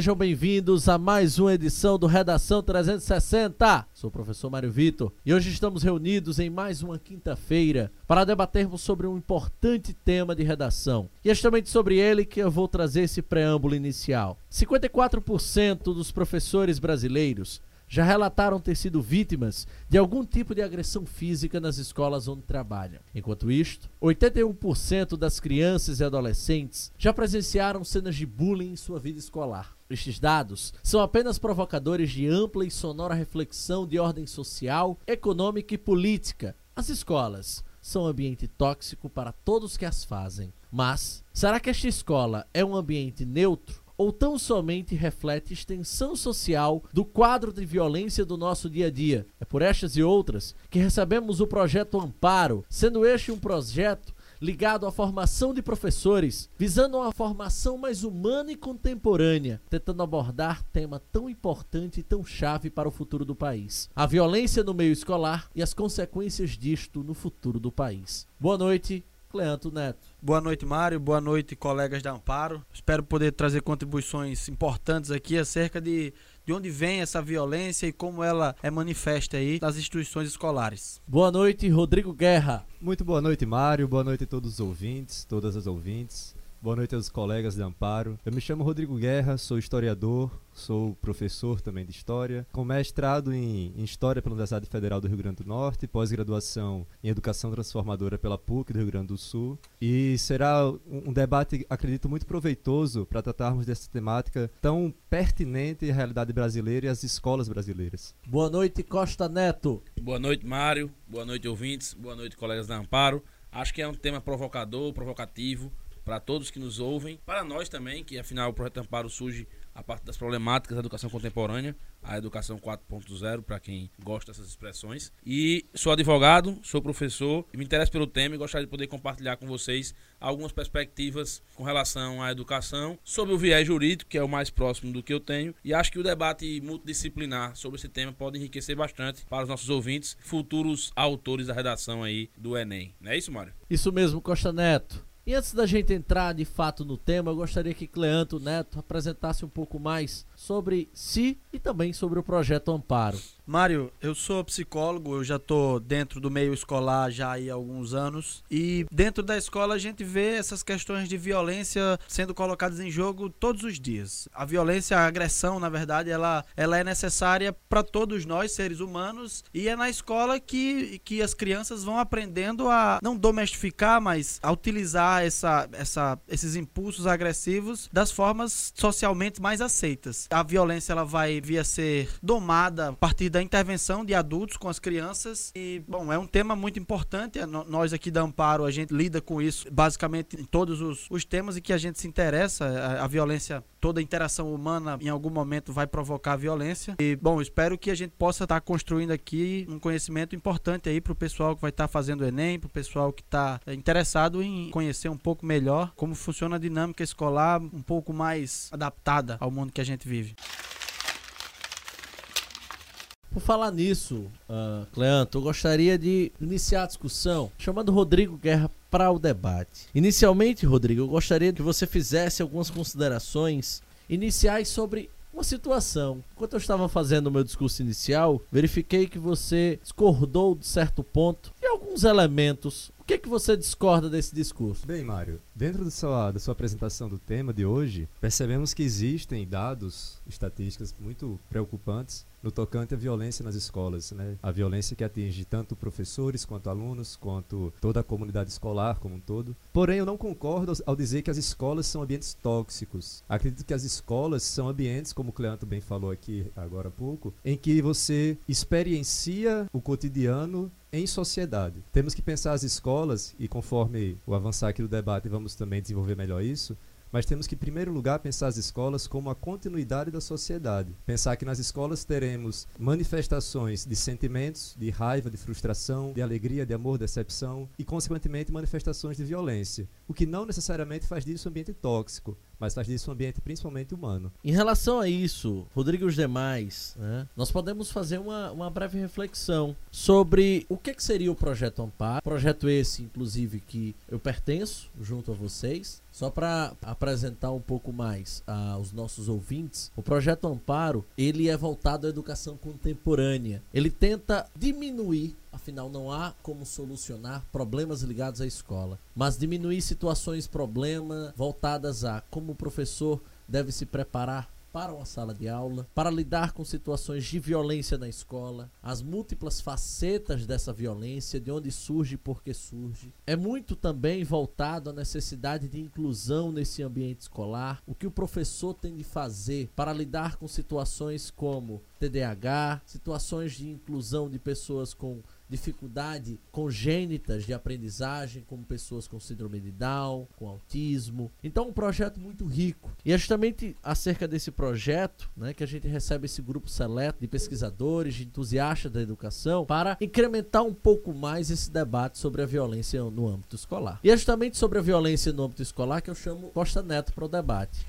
Sejam bem-vindos a mais uma edição do Redação 360. Sou o professor Mário Vitor e hoje estamos reunidos em mais uma quinta-feira para debatermos sobre um importante tema de redação. E é justamente sobre ele que eu vou trazer esse preâmbulo inicial. 54% dos professores brasileiros já relataram ter sido vítimas de algum tipo de agressão física nas escolas onde trabalham. Enquanto isto, 81% das crianças e adolescentes já presenciaram cenas de bullying em sua vida escolar. Estes dados são apenas provocadores de ampla e sonora reflexão de ordem social, econômica e política. As escolas são um ambiente tóxico para todos que as fazem. Mas, será que esta escola é um ambiente neutro? Ou tão somente reflete extensão social do quadro de violência do nosso dia a dia. É por estas e outras que recebemos o projeto Amparo, sendo este um projeto ligado à formação de professores, visando uma formação mais humana e contemporânea, tentando abordar tema tão importante e tão chave para o futuro do país: a violência no meio escolar e as consequências disto no futuro do país. Boa noite, Cleanto Neto. Boa noite, Mário. Boa noite, colegas da Amparo. Espero poder trazer contribuições importantes aqui acerca de, de onde vem essa violência e como ela é manifesta aí nas instituições escolares. Boa noite, Rodrigo Guerra. Muito boa noite, Mário. Boa noite a todos os ouvintes, todas as ouvintes. Boa noite aos colegas de Amparo. Eu me chamo Rodrigo Guerra, sou historiador, sou professor também de História, com mestrado em, em História pela Universidade Federal do Rio Grande do Norte, pós-graduação em Educação Transformadora pela PUC do Rio Grande do Sul. E será um, um debate, acredito, muito proveitoso para tratarmos dessa temática tão pertinente à realidade brasileira e às escolas brasileiras. Boa noite, Costa Neto. Boa noite, Mário. Boa noite, ouvintes. Boa noite, colegas da Amparo. Acho que é um tema provocador, provocativo para todos que nos ouvem, para nós também, que afinal o Projeto Amparo surge a parte das problemáticas da educação contemporânea, a educação 4.0, para quem gosta dessas expressões. E sou advogado, sou professor, me interesso pelo tema e gostaria de poder compartilhar com vocês algumas perspectivas com relação à educação, sobre o viés jurídico, que é o mais próximo do que eu tenho, e acho que o debate multidisciplinar sobre esse tema pode enriquecer bastante para os nossos ouvintes, futuros autores da redação aí do Enem. Não é isso, Mário? Isso mesmo, Costa Neto. E antes da gente entrar de fato no tema, eu gostaria que Cleanto Neto apresentasse um pouco mais sobre si e também sobre o projeto Amparo. Mário, eu sou psicólogo, eu já estou dentro do meio escolar já há alguns anos e dentro da escola a gente vê essas questões de violência sendo colocadas em jogo todos os dias. A violência, a agressão, na verdade, ela, ela é necessária para todos nós, seres humanos, e é na escola que, que as crianças vão aprendendo a não domestificar, mas a utilizar essa, essa, esses impulsos agressivos das formas socialmente mais aceitas. A violência ela vai vir a ser domada a partir da intervenção de adultos com as crianças. E, bom, é um tema muito importante. É, nós aqui da Amparo, a gente lida com isso basicamente em todos os, os temas em que a gente se interessa. A, a violência, toda interação humana em algum momento vai provocar violência. E, bom, espero que a gente possa estar construindo aqui um conhecimento importante aí para o pessoal que vai estar fazendo o Enem, para o pessoal que está é, interessado em conhecer um pouco melhor como funciona a dinâmica escolar, um pouco mais adaptada ao mundo que a gente vive. Por falar nisso, uh, Cleanto, eu gostaria de iniciar a discussão chamando Rodrigo Guerra para o debate. Inicialmente, Rodrigo, eu gostaria que você fizesse algumas considerações iniciais sobre uma situação. Enquanto eu estava fazendo o meu discurso inicial, verifiquei que você discordou de certo ponto e alguns elementos. Que, que você discorda desse discurso? Bem, Mário, dentro da sua apresentação do tema de hoje, percebemos que existem dados, estatísticas muito preocupantes no tocante à violência nas escolas, né? A violência que atinge tanto professores quanto alunos, quanto toda a comunidade escolar como um todo. Porém, eu não concordo ao dizer que as escolas são ambientes tóxicos. Acredito que as escolas são ambientes, como o Cleanto bem falou aqui agora há pouco, em que você experiencia o cotidiano em sociedade. Temos que pensar as escolas, e conforme o avançar aqui do debate, vamos também desenvolver melhor isso, mas temos que, em primeiro lugar, pensar as escolas como a continuidade da sociedade. Pensar que nas escolas teremos manifestações de sentimentos, de raiva, de frustração, de alegria, de amor, decepção e, consequentemente, manifestações de violência. O que não necessariamente faz disso um ambiente tóxico. mas faz disso um ambiente principalmente humano. Em relação a isso, Rodrigo e os demais, né, nós podemos fazer uma, uma breve reflexão sobre o que, que seria o Projeto Amparo. Projeto esse, inclusive, que eu pertenço junto a vocês. Só para apresentar um pouco mais aos nossos ouvintes, o projeto Amparo ele é voltado à educação contemporânea. Ele tenta diminuir Afinal, não há como solucionar problemas ligados à escola, mas diminuir situações, problema voltadas a como o professor deve se preparar para uma sala de aula, para lidar com situações de violência na escola, as múltiplas facetas dessa violência, de onde surge e por que surge. É muito também voltado à necessidade de inclusão nesse ambiente escolar, o que o professor tem de fazer para lidar com situações como TDAH, situações de inclusão de pessoas com dificuldade congênitas de aprendizagem, como pessoas com síndrome de Down, com autismo. Então, um projeto muito rico. E é justamente acerca desse projeto né, que a gente recebe esse grupo seleto de pesquisadores, de entusiastas da educação, para incrementar um pouco mais esse debate sobre a violência no âmbito escolar. E é justamente sobre a violência no âmbito escolar que eu chamo Costa Neto para o debate.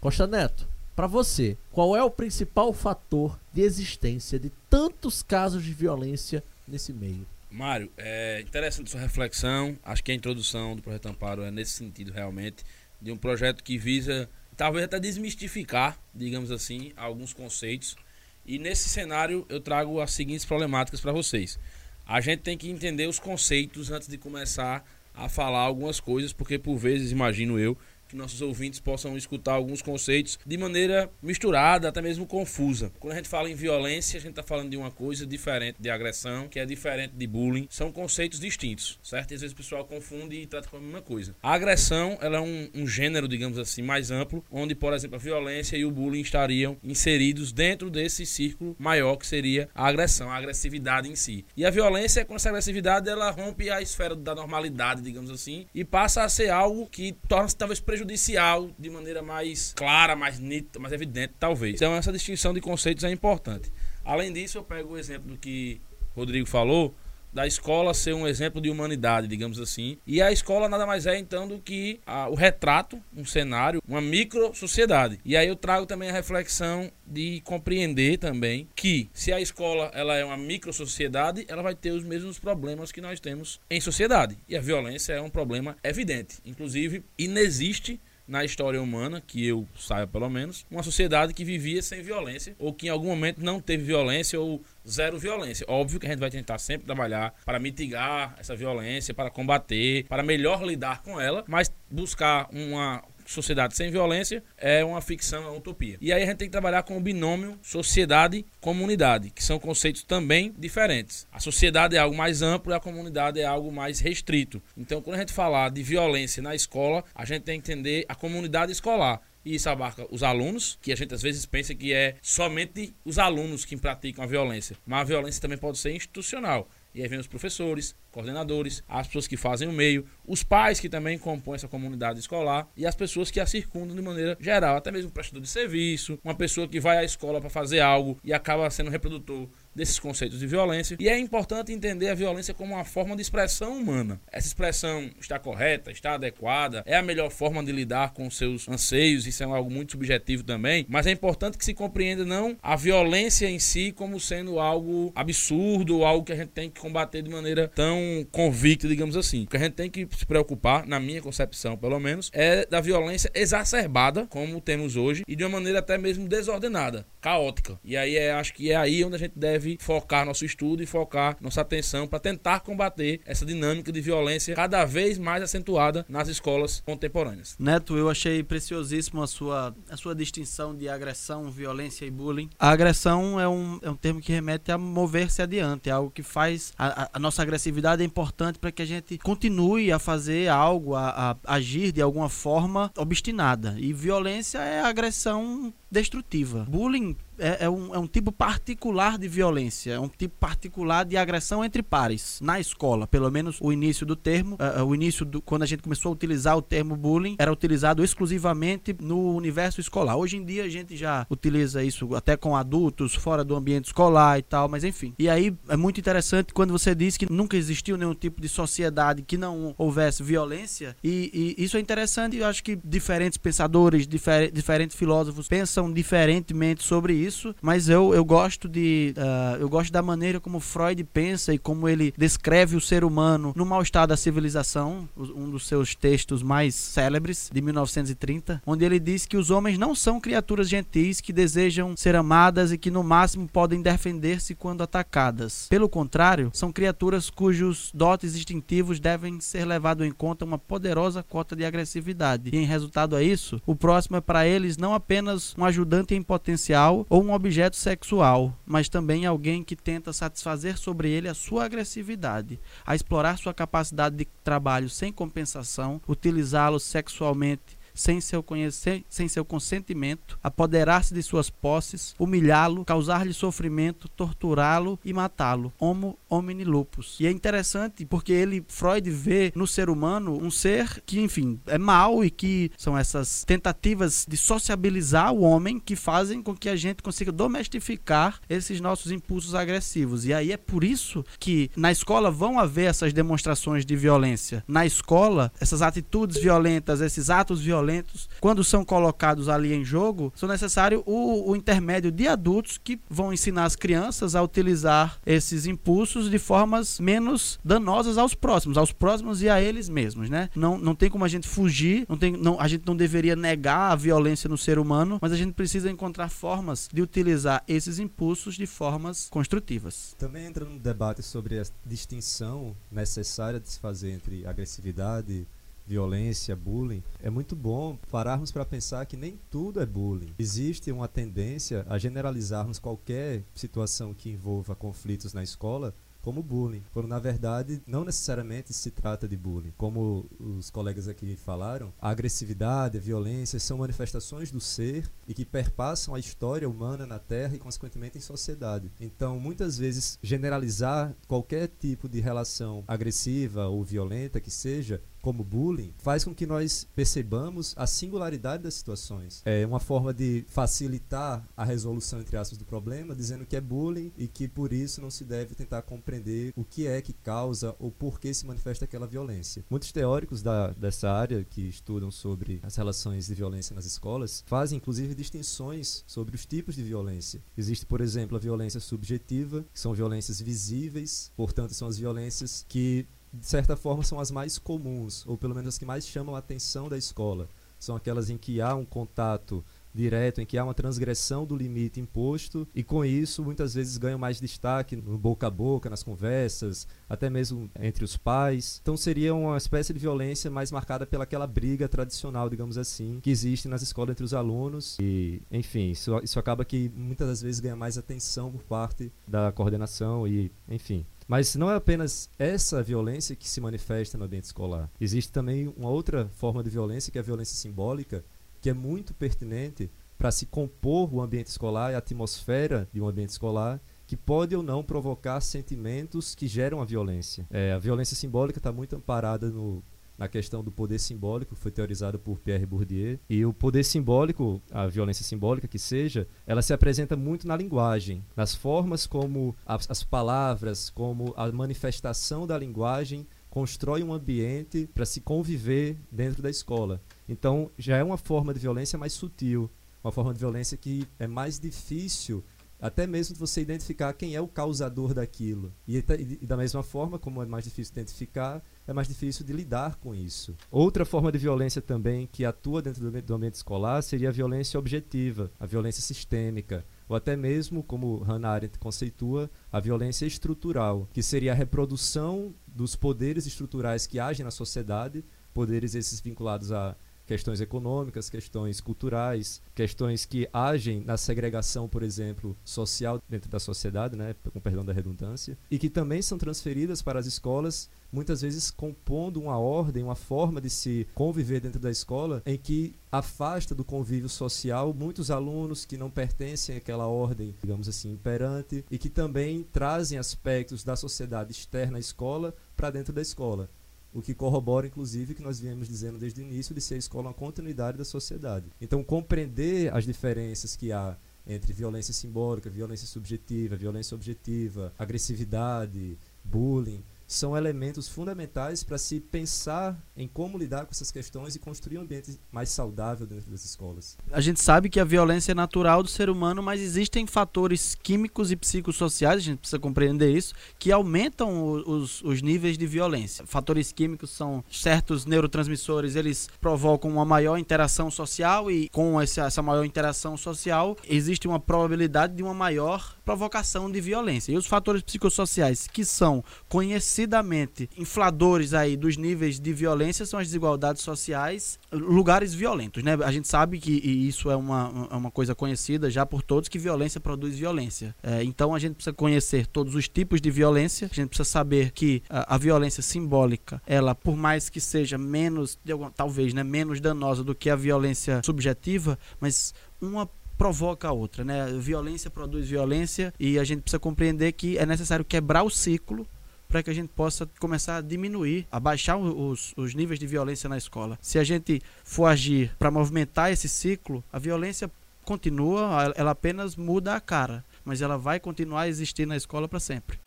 Costa Neto, para você, qual é o principal fator de existência de tantos casos de violência nesse meio. Mário, é interessante sua reflexão. Acho que a introdução do projeto Amparo é nesse sentido realmente de um projeto que visa talvez até desmistificar, digamos assim, alguns conceitos. E nesse cenário eu trago as seguintes problemáticas para vocês. A gente tem que entender os conceitos antes de começar a falar algumas coisas, porque por vezes, imagino eu, que nossos ouvintes possam escutar alguns conceitos de maneira misturada, até mesmo confusa. Quando a gente fala em violência, a gente está falando de uma coisa diferente de agressão, que é diferente de bullying. São conceitos distintos, certo? E às vezes o pessoal confunde e trata como a mesma coisa. A agressão, ela é um, um gênero, digamos assim, mais amplo, onde, por exemplo, a violência e o bullying estariam inseridos dentro desse círculo maior que seria a agressão, a agressividade em si. E a violência quando essa agressividade ela rompe a esfera da normalidade, digamos assim, e passa a ser algo que torna-se talvez prejudicial prejudicial de maneira mais clara, mais nítida, mais evidente, talvez. Então, essa distinção de conceitos é importante. Além disso, eu pego o exemplo do que Rodrigo falou, da escola ser um exemplo de humanidade, digamos assim. E a escola nada mais é então do que a, o retrato, um cenário, uma micro sociedade. E aí eu trago também a reflexão de compreender também que se a escola ela é uma micro sociedade, ela vai ter os mesmos problemas que nós temos em sociedade. E a violência é um problema evidente. Inclusive, inexiste na história humana, que eu saiba pelo menos, uma sociedade que vivia sem violência ou que em algum momento não teve violência ou zero violência. Óbvio que a gente vai tentar sempre trabalhar para mitigar essa violência, para combater, para melhor lidar com ela, mas buscar uma sociedade sem violência é uma ficção, é uma utopia. E aí a gente tem que trabalhar com o binômio sociedade-comunidade, que são conceitos também diferentes. A sociedade é algo mais amplo e a comunidade é algo mais restrito. Então, quando a gente falar de violência na escola, a gente tem que entender a comunidade escolar. E isso abarca os alunos, que a gente às vezes pensa que é somente os alunos que praticam a violência. Mas a violência também pode ser institucional. E aí vem os professores, coordenadores, as pessoas que fazem o meio, os pais que também compõem essa comunidade escolar e as pessoas que a circundam de maneira geral, até mesmo o prestador de serviço, uma pessoa que vai à escola para fazer algo e acaba sendo reprodutor desses conceitos de violência. E é importante entender a violência como uma forma de expressão humana. Essa expressão está correta, está adequada, é a melhor forma de lidar com seus anseios, isso é algo muito subjetivo também, mas é importante que se compreenda não a violência em si como sendo algo absurdo, algo que a gente tem que combater de maneira tão convicta, digamos assim. O que a gente tem que se preocupar, na minha concepção pelo menos, é da violência exacerbada, como temos hoje, e de uma maneira até mesmo desordenada, caótica. E aí é, acho que é aí onde a gente deve deve focar nosso estudo e focar nossa atenção para tentar combater essa dinâmica de violência cada vez mais acentuada nas escolas contemporâneas. Neto, eu achei preciosíssimo a sua, a sua distinção de agressão, violência e bullying. A agressão é um, é um termo que remete a mover-se adiante, é algo que faz. A, a nossa agressividade é importante para que a gente continue a fazer algo, a, a agir de alguma forma obstinada. E violência é agressão destrutiva. Bullying é, é, um, é um tipo particular de violência é um tipo particular de agressão entre pares na escola. Pelo menos o início do termo, uh, o início do quando a gente começou a utilizar o termo bullying, era utilizado exclusivamente no universo escolar. Hoje em dia a gente já utiliza isso até com adultos, fora do ambiente escolar e tal, mas enfim. E aí é muito interessante quando você diz que nunca existiu nenhum tipo de sociedade que não houvesse violência, e, e isso é interessante. Eu acho que diferentes pensadores, difer diferentes filósofos pensam diferentemente sobre isso, mas eu, eu gosto de uh, eu gosto da maneira como Freud pensa e como ele descreve o ser humano no mau estado da civilização, um dos seus textos mais célebres de 1930, onde ele diz que os homens não são criaturas gentis que desejam ser amadas e que no máximo podem defender-se quando atacadas. Pelo contrário, são criaturas cujos dotes instintivos devem ser levados em conta uma poderosa cota de agressividade. E em resultado a isso, o próximo é para eles não apenas um ajudante em potencial ou um objeto sexual, mas também alguém que tenta satisfazer sobre ele a sua agressividade, a explorar sua capacidade de trabalho sem compensação, utilizá-lo sexualmente sem seu, conhecer, sem seu consentimento, apoderar-se de suas posses, humilhá-lo, causar-lhe sofrimento, torturá-lo e matá-lo. Homo homini lupus. E é interessante porque ele, Freud, vê no ser humano um ser que, enfim, é mau e que são essas tentativas de sociabilizar o homem que fazem com que a gente consiga domesticar esses nossos impulsos agressivos. E aí é por isso que na escola vão haver essas demonstrações de violência. Na escola, essas atitudes violentas, esses atos violentos violentos, quando são colocados ali em jogo, são necessários o, o intermédio de adultos que vão ensinar as crianças a utilizar esses impulsos de formas menos danosas aos próximos, aos próximos e a eles mesmos, né? Não, não tem como a gente fugir, não tem, não, a gente não deveria negar a violência no ser humano, mas a gente precisa encontrar formas de utilizar esses impulsos de formas construtivas. Também entra no debate sobre a distinção necessária de se fazer entre agressividade, violência, bullying, é muito bom pararmos para pensar que nem tudo é bullying. Existe uma tendência a generalizarmos qualquer situação que envolva conflitos na escola como bullying, quando na verdade não necessariamente se trata de bullying. Como os colegas aqui falaram, a agressividade, a violência são manifestações do ser e que perpassam a história humana na Terra e consequentemente em sociedade. Então, muitas vezes generalizar qualquer tipo de relação agressiva ou violenta que seja como bullying, faz com que nós percebamos a singularidade das situações. É uma forma de facilitar a resolução, entre aspas, do problema, dizendo que é bullying e que por isso não se deve tentar compreender o que é que causa ou por que se manifesta aquela violência. Muitos teóricos da, dessa área que estudam sobre as relações de violência nas escolas fazem, inclusive, distinções sobre os tipos de violência. Existe, por exemplo, a violência subjetiva, que são violências visíveis, portanto, são as violências que de certa forma, são as mais comuns, ou pelo menos as que mais chamam a atenção da escola. São aquelas em que há um contato direto, em que há uma transgressão do limite imposto, e com isso muitas vezes ganham mais destaque no boca a boca, nas conversas, até mesmo entre os pais. Então seria uma espécie de violência mais marcada pelaquela briga tradicional, digamos assim, que existe nas escolas entre os alunos. E, enfim, isso, isso acaba que muitas das vezes ganha mais atenção por parte da coordenação e, enfim, mas não é apenas essa violência que se manifesta no ambiente escolar. Existe também uma outra forma de violência, que é a violência simbólica, que é muito pertinente para se compor o ambiente escolar e a atmosfera de um ambiente escolar, que pode ou não provocar sentimentos que geram a violência. É, a violência simbólica está muito amparada no na questão do poder simbólico, que foi teorizado por Pierre Bourdieu. E o poder simbólico, a violência simbólica que seja, ela se apresenta muito na linguagem, nas formas como as, as palavras, como a manifestação da linguagem constrói um ambiente para se conviver dentro da escola. Então, já é uma forma de violência mais sutil, uma forma de violência que é mais difícil até mesmo você identificar quem é o causador daquilo. E, e, da mesma forma, como é mais difícil identificar, é mais difícil de lidar com isso. Outra forma de violência também que atua dentro do, ambiente escolar seria a violência objetiva, a violência sistêmica, ou até mesmo, como Hannah Arendt conceitua, a violência estrutural, que seria a reprodução dos poderes estruturais que agem na sociedade, poderes esses vinculados a questões econômicas, questões culturais, questões que agem na segregação, por exemplo, social dentro da sociedade, né, com perdão da redundância, e que também são transferidas para as escolas, muitas vezes compondo uma ordem, uma forma de se conviver dentro da escola em que afasta do convívio social muitos alunos que não pertencem àquela ordem, digamos assim, imperante e que também trazem aspectos da sociedade externa à escola para dentro da escola o que corrobora, inclusive, que nós viemos dizendo desde o início de ser a escola uma continuidade da sociedade. Então, compreender as diferenças que há entre violência simbólica, violência subjetiva, violência objetiva, agressividade, bullying, são elementos fundamentais para se pensar em como lidar com essas questões e construir um ambiente mais saudável dentro das escolas. A gente sabe que a violência é natural do ser humano, mas existem fatores químicos e psicossociais, a gente precisa compreender isso, que aumentam os, os níveis de violência. Fatores químicos são certos neurotransmissores, eles provocam uma maior interação social e com essa, essa maior interação social existe uma probabilidade de uma maior provocação de violência. E os fatores psicossociais que são conhecidamente infladores aí dos níveis de violência são as desigualdades sociais, lugares violentos, né? A gente sabe que isso é uma, é uma coisa conhecida já por todos que violência produz violência. É, então a gente precisa conhecer todos os tipos de violência. A gente precisa saber que a, a violência simbólica, ela por mais que seja menos, talvez, né, menos danosa do que a violência subjetiva, mas uma provoca a outra, né? Violência produz violência e a gente precisa compreender que é necessário quebrar o ciclo para que a gente possa começar a diminuir, a baixar os, os níveis de violência na escola. Se a gente for agir para movimentar esse ciclo, a violência continua, ela apenas muda a cara, mas ela vai continuar a existir na escola para sempre.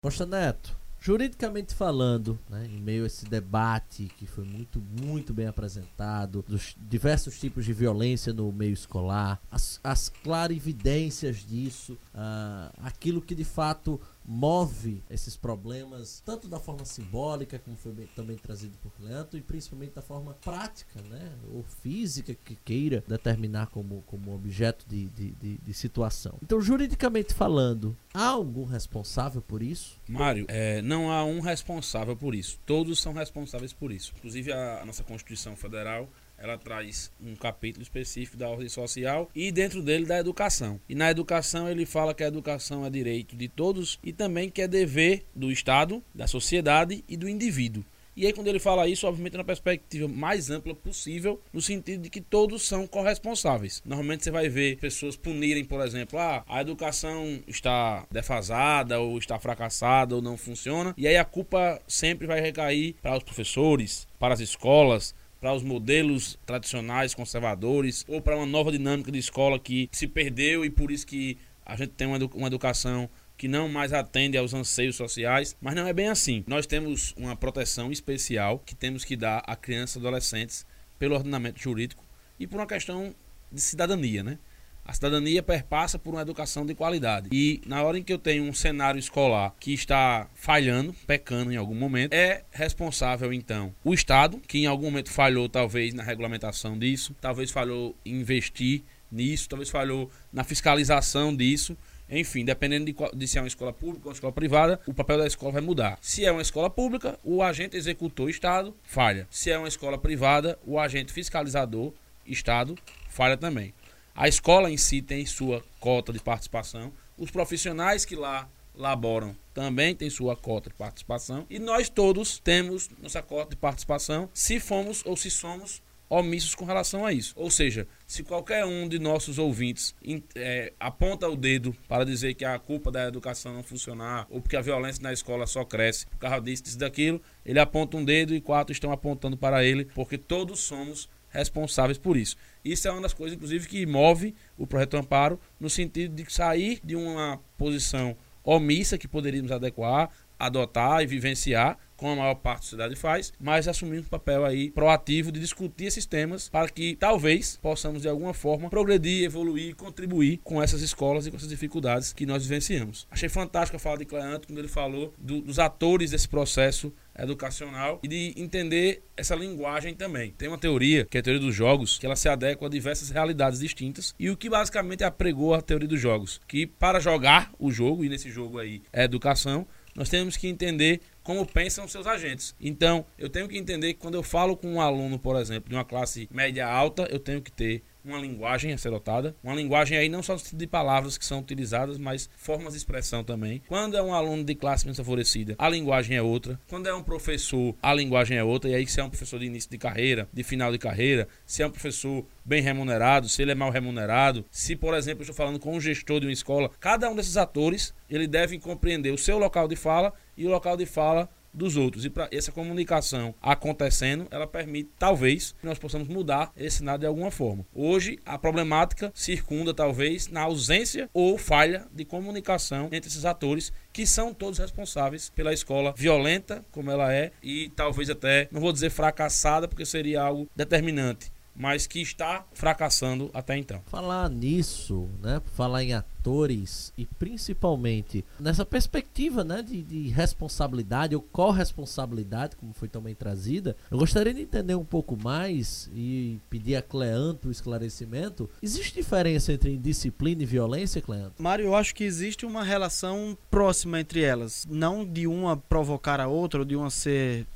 Costa Neto, Juridicamente falando, né, em meio a esse debate que foi muito, muito bem apresentado, dos diversos tipos de violência no meio escolar, as, as clarividências disso, uh, aquilo que de fato move esses problemas, tanto da forma simbólica, como foi bem, também trazido por Leandro, e principalmente da forma prática, né, ou física que queira determinar como, como objeto de, de, de, de situação. Então, juridicamente falando, há algum responsável por isso? Mário, é, não há um responsável por isso. Todos são responsáveis por isso. Inclusive, a, a nossa Constituição Federal ela traz um capítulo específico da ordem social e dentro dele da educação. E na educação ele fala que a educação é direito de todos e também que é dever do Estado, da sociedade e do indivíduo. E aí, quando ele fala isso, obviamente, na perspectiva mais ampla possível, no sentido de que todos são corresponsáveis. Normalmente você vai ver pessoas punirem, por exemplo, ah, a educação está defasada, ou está fracassada, ou não funciona, e aí a culpa sempre vai recair para os professores, para as escolas, para os modelos tradicionais conservadores ou para uma nova dinâmica de escola que se perdeu e por isso que a gente tem uma, educação que não mais atende aos anseios sociais, mas não é bem assim. Nós temos uma proteção especial que temos que dar a crianças e adolescentes pelo ordenamento jurídico e por uma questão de cidadania, né? A cidadania perpassa por uma educação de qualidade. E na hora em que eu tenho um cenário escolar que está falhando, pecando em algum momento, é responsável então o Estado, que em algum momento falhou talvez na regulamentação disso, talvez falhou em investir nisso, talvez falhou na fiscalização disso. Enfim, dependendo de, de, se é uma escola pública ou uma escola privada, o papel da escola vai mudar. Se é uma escola pública, o agente executor Estado falha. Se é uma escola privada, o agente fiscalizador Estado falha também. A escola em si tem sua cota de participação, os profissionais que lá laboram também têm sua cota de participação e nós todos temos nossa cota de participação se fomos ou se somos omissos com relação a isso. Ou seja, se qualquer um de nossos ouvintes é, aponta o dedo para dizer que a culpa da educação não funcionar ou porque a violência na escola só cresce por causa disso, disso daquilo, ele aponta um dedo e quatro estão apontando para ele, porque todos somos responsáveis por isso. Isso é uma das coisas, inclusive, que move o projeto Amparo no sentido de sair de uma posição omissa que poderíamos adequar, adotar e vivenciar, como a maior parte da sociedade faz, mas assumir um papel aí proativo de discutir esses temas para que talvez possamos de alguma forma progredir, evoluir, contribuir com essas escolas e com essas dificuldades que nós vivenciamos. Achei fantástico a fala de Cleanto quando ele falou do, dos atores desse processo educacional e de entender essa linguagem também. Tem uma teoria, que é a teoria dos jogos, que ela se adequa a diversas realidades distintas e o que basicamente apregou a teoria dos jogos, que para jogar o jogo, e nesse jogo aí é educação, nós temos que entender como pensam seus agentes. Então, eu tenho que entender que quando eu falo com um aluno, por exemplo, de uma classe média alta, eu tenho que ter uma linguagem a ser adotada. Uma linguagem aí não só de palavras que são utilizadas, mas formas de expressão também. Quando é um aluno de classe menos favorecida, a linguagem é outra. Quando é um professor, a linguagem é outra. E aí, se é um professor de início de carreira, de final de carreira, se é um professor bem remunerado, se ele é mal remunerado, se, por exemplo, eu estou falando com um gestor de uma escola, cada um desses atores, ele deve compreender o seu local de fala e o local de fala dos outros. E para essa comunicação acontecendo, ela permite, talvez, que nós possamos mudar esse cenário de alguma forma. Hoje, a problemática circunda, talvez, na ausência ou falha de comunicação entre esses atores, que são todos responsáveis pela escola violenta, como ela é, e talvez até, não vou dizer fracassada, porque seria algo determinante, mas que está fracassando até então. Falar nisso, né? Falar em atores e principalmente nessa perspectiva, né, de, de responsabilidade ou corresponsabilidade, como foi também trazida, eu gostaria de entender um pouco mais e pedir a Cleanto o esclarecimento. Existe diferença entre disciplina e violência, Cleanto? Mário, eu acho que existe uma relação próxima entre elas, não de uma provocar a outra ou de uma ser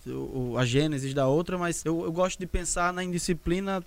a gênese da outra, mas eu, eu gosto de pensar na indisciplina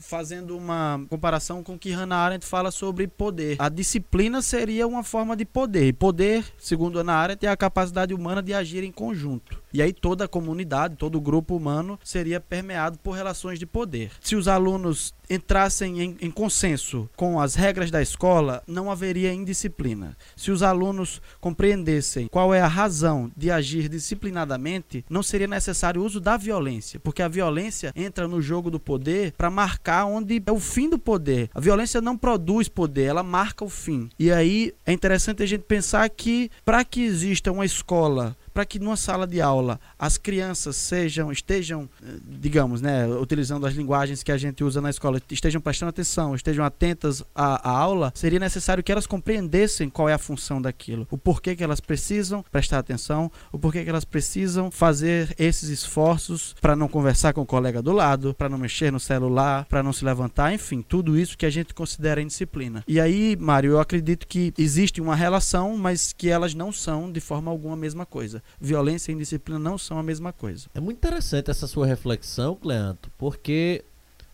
fazendo uma comparação com o que Hannah Arendt fala sobre poder. A disciplina seria uma forma de poder. Poder, segundo Hannah Arendt, é a capacidade humana de agir em conjunto. E aí toda a comunidade, todo o grupo humano seria permeado por relações de poder. Se os alunos entrassem em, em, consenso com as regras da escola, não haveria indisciplina. Se os alunos compreendessem qual é a razão de agir disciplinadamente, não seria necessário o uso da violência, porque a violência entra no jogo do poder para marcar onde é o fim do poder. A violência não produz poder, ela marca o fim. E aí é interessante a gente pensar que para que exista uma escola para que numa sala de aula as crianças sejam, estejam, eh, digamos, né, utilizando as linguagens que a gente usa na escola, estejam prestando atenção, estejam atentas à, à aula, seria necessário que elas compreendessem qual é a função daquilo, o porquê que elas precisam prestar atenção, o porquê que elas precisam fazer esses esforços para não conversar com o colega do lado, para não mexer no celular, para não se levantar, enfim, tudo isso que a gente considera indisciplina. E aí, Mário, eu acredito que existe uma relação, mas que elas não são de forma alguma a mesma coisa violência e indisciplina não são a mesma coisa. É muito interessante essa sua reflexão, Cleanto, porque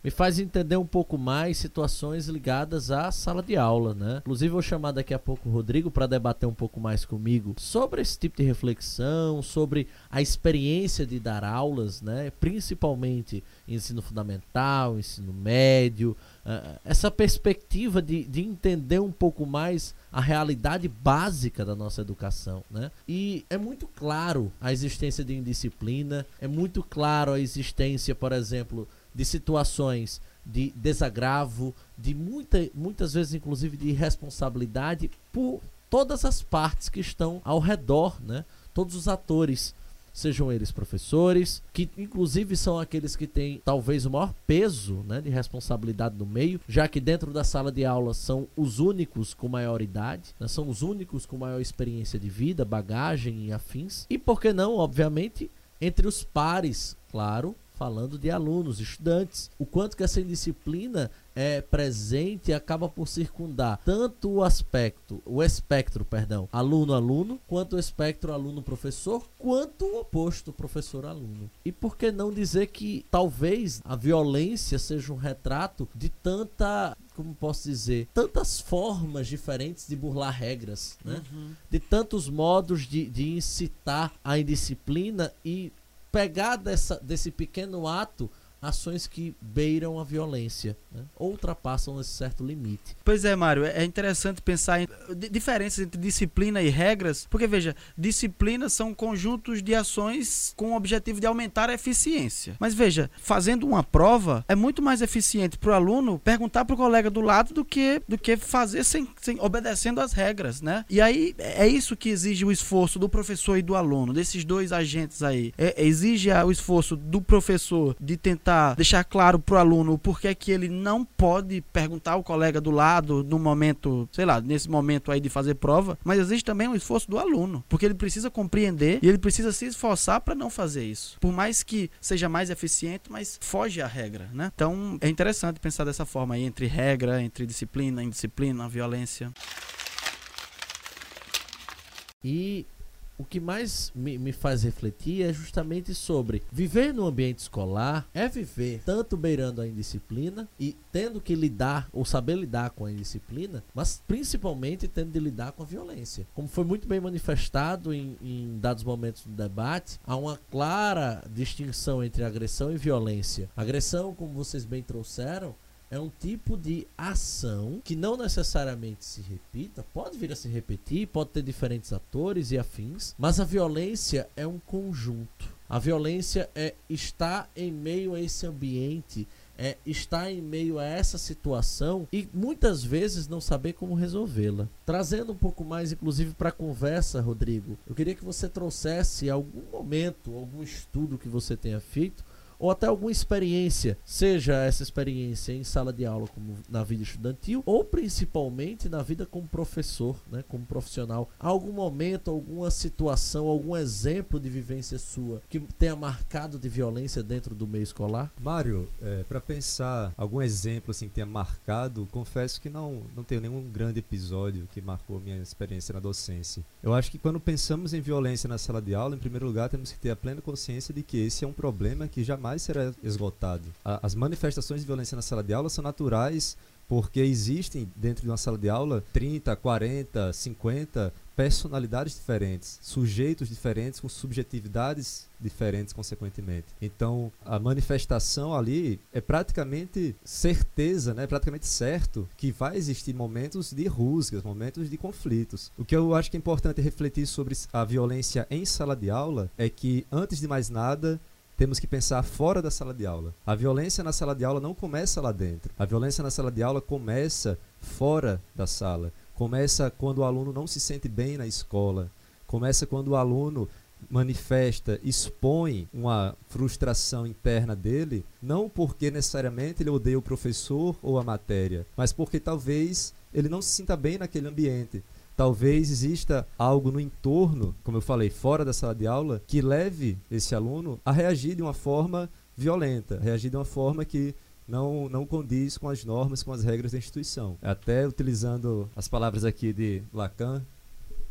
me faz entender um pouco mais situações ligadas à sala de aula, né? Inclusive vou chamar daqui a pouco o Rodrigo para debater um pouco mais comigo sobre esse tipo de reflexão, sobre a experiência de dar aulas, né? Principalmente ensino fundamental, ensino médio, uh, essa perspectiva de, de entender um pouco mais a realidade básica da nossa educação, né? E é muito claro a existência de indisciplina, é muito claro a existência, por exemplo, de situações de desagravo, de muita, muitas vezes inclusive de responsabilidade por todas as partes que estão ao redor, né? Todos os atores sejam eles professores, que inclusive são aqueles que têm talvez o maior peso né, de responsabilidade no meio, já que dentro da sala de aula são os únicos com maior idade, né, são os únicos com maior experiência de vida, bagagem e afins. E por que não, obviamente, entre os pares, claro, falando de alunos, estudantes. O quanto que essa indisciplina é presente e acaba por circundar tanto o aspecto, o espectro, perdão, aluno-aluno, quanto o espectro aluno-professor, quanto o oposto professor-aluno. E por que não dizer que talvez a violência seja um retrato de tanta como posso dizer, tantas formas diferentes de burlar regras, né? Uhum. De tantos modos de, de incitar a indisciplina e pegar dessa, desse pequeno ato ações que beiram a violência, né? ultrapassam esse certo limite. Pois é, Mário, é interessante pensar em diferenças entre disciplina e regras, porque veja, disciplinas são conjuntos de ações com o objetivo de aumentar a eficiência. Mas veja, fazendo uma prova é muito mais eficiente para o aluno perguntar para o colega do lado do que do que fazer sem, sem obedecendo às regras, né? E aí é isso que exige o esforço do professor e do aluno, desses dois agentes aí. É, exige o esforço do professor de tentar tentar deixar claro pro aluno o porquê que ele não pode perguntar ao colega do lado no momento, sei lá, nesse momento aí de fazer prova, mas existe também um esforço do aluno, porque ele precisa compreender e ele precisa se esforçar para não fazer isso. Por mais que seja mais eficiente, mas foge à regra, né? Então é interessante pensar dessa forma aí entre regra, entre disciplina, indisciplina, violência. E o que mais me, me, faz refletir é justamente sobre viver no ambiente escolar é viver tanto beirando a indisciplina e tendo que lidar ou saber lidar com a indisciplina, mas principalmente tendo de lidar com a violência. Como foi muito bem manifestado em, em dados momentos do debate, há uma clara distinção entre agressão e violência. Agressão, como vocês bem trouxeram, é um tipo de ação que não necessariamente se repita, pode vir a se repetir, pode ter diferentes atores e afins, mas a violência é um conjunto. A violência é estar em meio a esse ambiente, é estar em meio a essa situação e muitas vezes não saber como resolvê-la. Trazendo um pouco mais, inclusive, para a conversa, Rodrigo, eu queria que você trouxesse algum momento, algum estudo que você tenha feito ou até alguma experiência, seja essa experiência em sala de aula como na vida estudantil, ou principalmente na vida como professor, né, como profissional. Algum momento, alguma situação, algum exemplo de vivência sua que tenha marcado de violência dentro do meio escolar? Mário, é, para pensar algum exemplo assim que tenha marcado, confesso que não não tenho nenhum grande episódio que marcou minha experiência na docência. Eu acho que quando pensamos em violência na sala de aula, em primeiro lugar temos que ter a plena consciência de que esse é um problema que jamais jamais será esgotado. A, as manifestações de violência na sala de aula são naturais porque existem dentro de uma sala de aula 30, 40, 50 personalidades diferentes, sujeitos diferentes com subjetividades diferentes consequentemente. Então, a manifestação ali é praticamente certeza, né? praticamente certo que vai existir momentos de rusgas, momentos de conflitos. O que eu acho que é importante refletir sobre a violência em sala de aula é que antes de mais nada, temos que pensar fora da sala de aula. A violência na sala de aula não começa lá dentro. A violência na sala de aula começa fora da sala. Começa quando o aluno não se sente bem na escola. Começa quando o aluno manifesta, expõe uma frustração interna dele, não porque necessariamente ele odeia o professor ou a matéria, mas porque talvez ele não se sinta bem naquele ambiente. Talvez exista algo no entorno, como eu falei, fora da sala de aula, que leve esse aluno a reagir de uma forma violenta, reagir de uma forma que não, não condiz com as normas, com as regras da instituição. Até utilizando as palavras aqui de Lacan,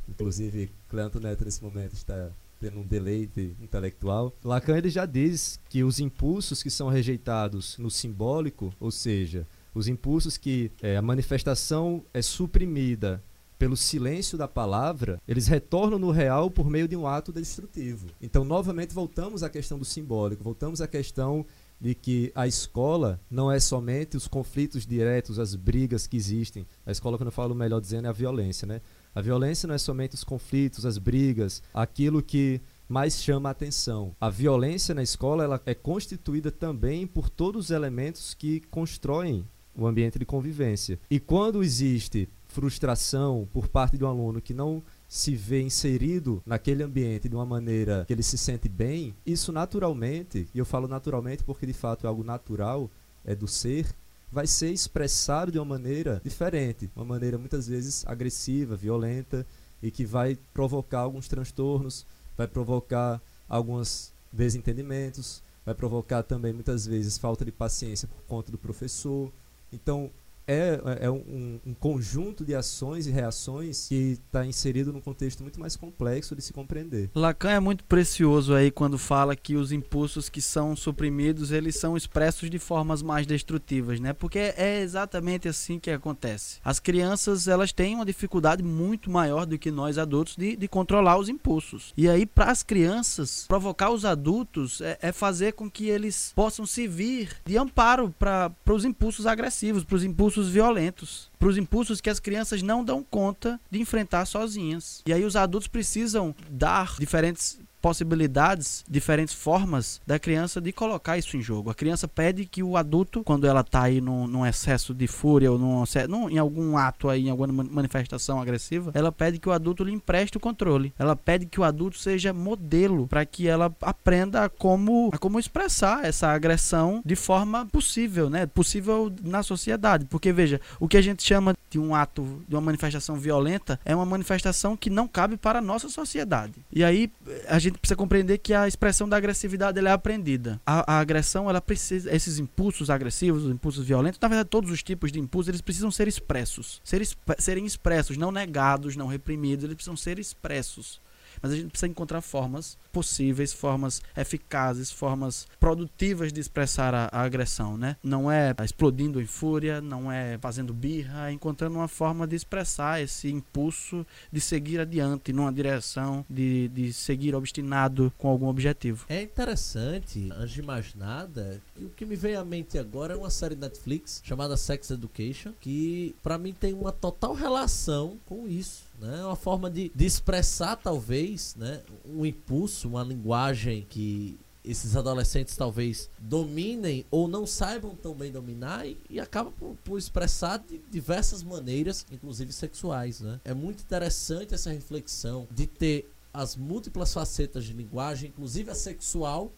inclusive Cleanto Neto nesse momento está tendo um deleite intelectual. Lacan ele já diz que os impulsos que são rejeitados no simbólico, ou seja, os impulsos que é, a manifestação é suprimida pelo silêncio da palavra, eles retornam no real por meio de um ato destrutivo. Então, novamente, voltamos à questão do simbólico, voltamos à questão de que a escola não é somente os conflitos diretos, as brigas que existem. A escola, quando eu falo melhor dizendo, é a violência, né? A violência não é somente os conflitos, as brigas, aquilo que mais chama a atenção. A violência na escola ela é constituída também por todos os elementos que constroem o ambiente de convivência. E quando existe frustração por parte de um aluno que não se vê inserido naquele ambiente de uma maneira que ele se sente bem, isso naturalmente, e eu falo naturalmente porque de fato é algo natural, é do ser, vai ser expressado de uma maneira diferente, uma maneira muitas vezes agressiva, violenta e que vai provocar alguns transtornos, vai provocar alguns desentendimentos, vai provocar também muitas vezes falta de paciência por conta do professor. Então, é, é um, um, conjunto de ações e reações que está inserido num contexto muito mais complexo de se compreender. Lacan é muito precioso aí quando fala que os impulsos que são suprimidos eles são expressos de formas mais destrutivas, né? Porque é exatamente assim que acontece. As crianças elas têm uma dificuldade muito maior do que nós adultos de, de controlar os impulsos. E aí para as crianças provocar os adultos é, é fazer com que eles possam se vir de amparo para os impulsos agressivos, para os impulsos impulsos violentos, para os impulsos que as crianças não dão conta de enfrentar sozinhas. E aí os adultos precisam dar diferentes possibilidades, diferentes formas da criança de colocar isso em jogo. A criança pede que o adulto, quando ela está aí num, num, excesso de fúria ou num, num, em algum ato aí, em alguma manifestação agressiva, ela pede que o adulto lhe empreste o controle. Ela pede que o adulto seja modelo para que ela aprenda a como, a como expressar essa agressão de forma possível, né? Possível na sociedade. Porque veja, o que a gente chama de um ato, de uma manifestação violenta, é uma manifestação que não cabe para a nossa sociedade. E aí a gente precisa compreender que a expressão da agressividade é aprendida. A, a, agressão, ela precisa, esses impulsos agressivos, os impulsos violentos, na verdade todos os tipos de impulsos, eles precisam ser expressos, ser, serem expressos, não negados, não reprimidos, eles precisam ser expressos mas a gente precisa encontrar formas possíveis, formas eficazes, formas produtivas de expressar a, a agressão, né? Não é explodindo em fúria, não é fazendo birra, é encontrando uma forma de expressar esse impulso de seguir adiante numa direção, de, de seguir obstinado com algum objetivo. É interessante, antes de mais nada, o que me veio à mente agora é uma série Netflix chamada Sex Education, que para mim tem uma total relação com isso. Né? Uma forma de, de expressar, talvez, né? um impulso, uma linguagem que esses adolescentes talvez dominem ou não saibam tão bem dominar e, e acabam por, por, expressar de diversas maneiras, inclusive sexuais. Né? É muito interessante essa reflexão de ter as múltiplas facetas de linguagem, inclusive a sexual,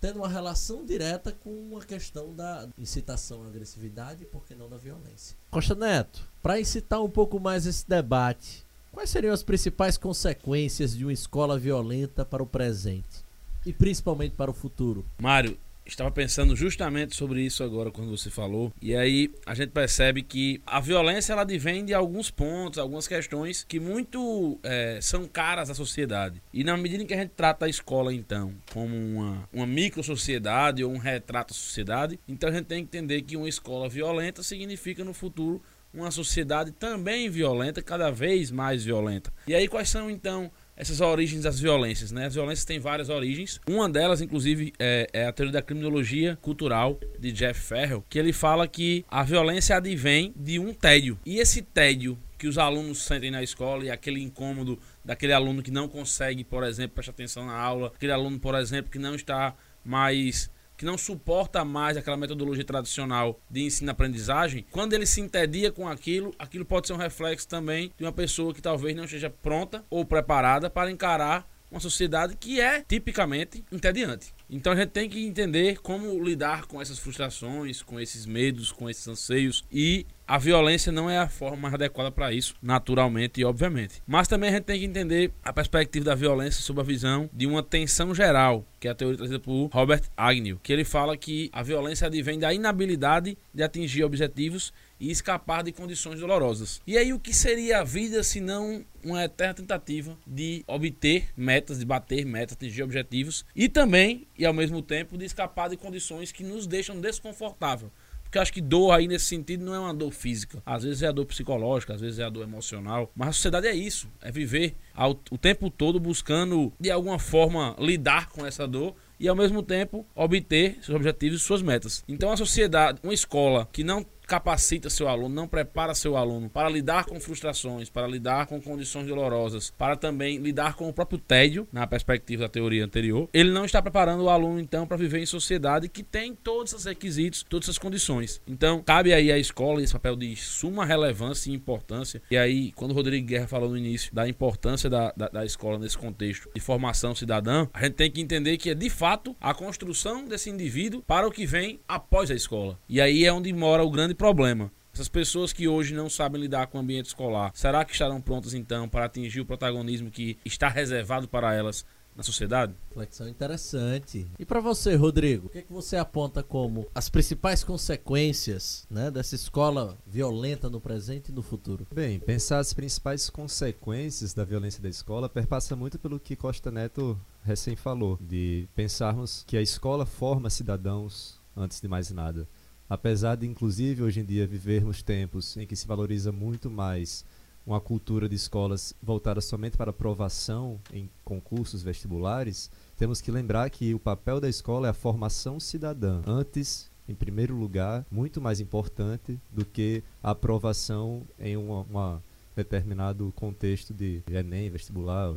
tendo uma relação direta com a questão da incitação à agressividade e, por que não, da violência. Costa Neto, para incitar um pouco mais esse debate, quais seriam as principais consequências de uma escola violenta para o presente e principalmente para o futuro? Mário, estava pensando justamente sobre isso agora quando você falou. E aí a gente percebe que a violência ela advém de alguns pontos, algumas questões que muito é, são caras à sociedade. E na medida em que a gente trata a escola então como uma, uma micro sociedade ou um retrato da sociedade, então a gente tem que entender que uma escola violenta significa no futuro uma sociedade também violenta, cada vez mais violenta. E aí quais são então essas origens das violências, né? As violências têm várias origens. Uma delas, inclusive, é, é, a teoria da criminologia cultural de Jeff Ferrell, que ele fala que a violência advém de um tédio. E esse tédio que os alunos sentem na escola e aquele incômodo daquele aluno que não consegue, por exemplo, prestar atenção na aula, aquele aluno, por exemplo, que não está mais que não suporta mais aquela metodologia tradicional de ensino-aprendizagem, quando ele se entedia com aquilo, aquilo pode ser um reflexo também de uma pessoa que talvez não esteja pronta ou preparada para encarar uma sociedade que é tipicamente entediante. Então a gente tem que entender como lidar com essas frustrações, com esses medos, com esses anseios e a violência não é a forma mais adequada para isso, naturalmente e obviamente. Mas também a gente tem que entender a perspectiva da violência sob a visão de uma tensão geral, que é a teoria trazida por Robert Agnew, que ele fala que a violência advém da inabilidade de atingir objetivos e escapar de condições dolorosas. E aí o que seria a vida se não uma eterna tentativa de obter metas, de bater metas, atingir objetivos e também e ao mesmo tempo de escapar de condições que nos deixam desconfortável. Porque acho que dor aí nesse sentido não é uma dor física. Às vezes é a dor psicológica, às vezes é a dor emocional. Mas a sociedade é isso. É viver ao, o tempo todo buscando, de alguma forma, lidar com essa dor e ao mesmo tempo obter seus objetivos e suas metas. Então a sociedade, uma escola que não capacita seu aluno, não prepara seu aluno para lidar com frustrações, para lidar com condições dolorosas, para também lidar com o próprio tédio, na perspectiva da teoria anterior, ele não está preparando o aluno então para viver em sociedade que tem todos esses requisitos, todas essas condições. Então, cabe aí à escola esse papel de suma relevância e importância. E aí, quando o Rodrigo Guerra falou no início da importância da, da, da escola nesse contexto de formação cidadã, a gente tem que entender que é de fato a construção desse indivíduo para o que vem após a escola. E aí é onde mora o grande problema. Essas pessoas que hoje não sabem lidar com o ambiente escolar, será que estarão prontas então para atingir o protagonismo que está reservado para elas na sociedade? Reflexão interessante. E para você, Rodrigo, o que, é que você aponta como as principais consequências né, dessa escola violenta no presente e no futuro? Bem, pensar as principais consequências da violência da escola perpassa muito pelo que Costa Neto recém falou, de pensarmos que a escola forma cidadãos antes de mais nada. Apesar de, inclusive, hoje em dia vivermos tempos em que se valoriza muito mais uma cultura de escolas voltada somente para aprovação em concursos vestibulares, temos que lembrar que o papel da escola é a formação cidadã. Antes, em primeiro lugar, muito mais importante do que a aprovação em uma, uma determinado contexto de Enem, vestibular,